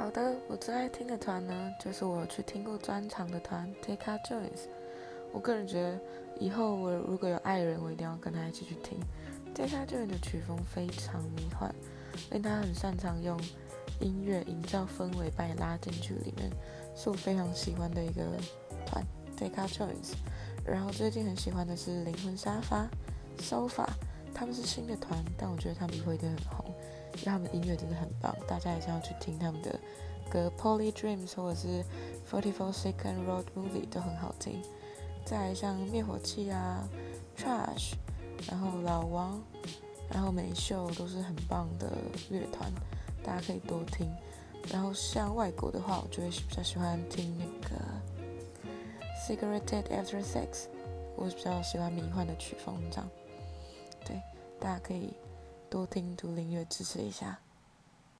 好的，我最爱听的团呢，就是我去听过专场的团 Take a Joins。我个人觉得，以后我如果有爱人，我一定要跟他一起去听。Take a Joins 的曲风非常迷幻，令他很擅长用音乐营造氛围，把你拉进去里面，是我非常喜欢的一个团 Take a Joins。然后最近很喜欢的是灵魂沙发 Sofa，他们是新的团，但我觉得他们以后一定很红，他们的音乐真的很棒，大家一定要去听他们的歌 Poly Dreams 或者是 Forty Four Second Road Movie 都很好听。再像灭火器啊，Trash，然后老王，然后美秀都是很棒的乐团，大家可以多听。然后像外国的话，我就会比较喜欢听那个 Cigarette After Sex，我比较喜欢迷幻的曲风这样。对，大家可以多听独立音乐，支持一下。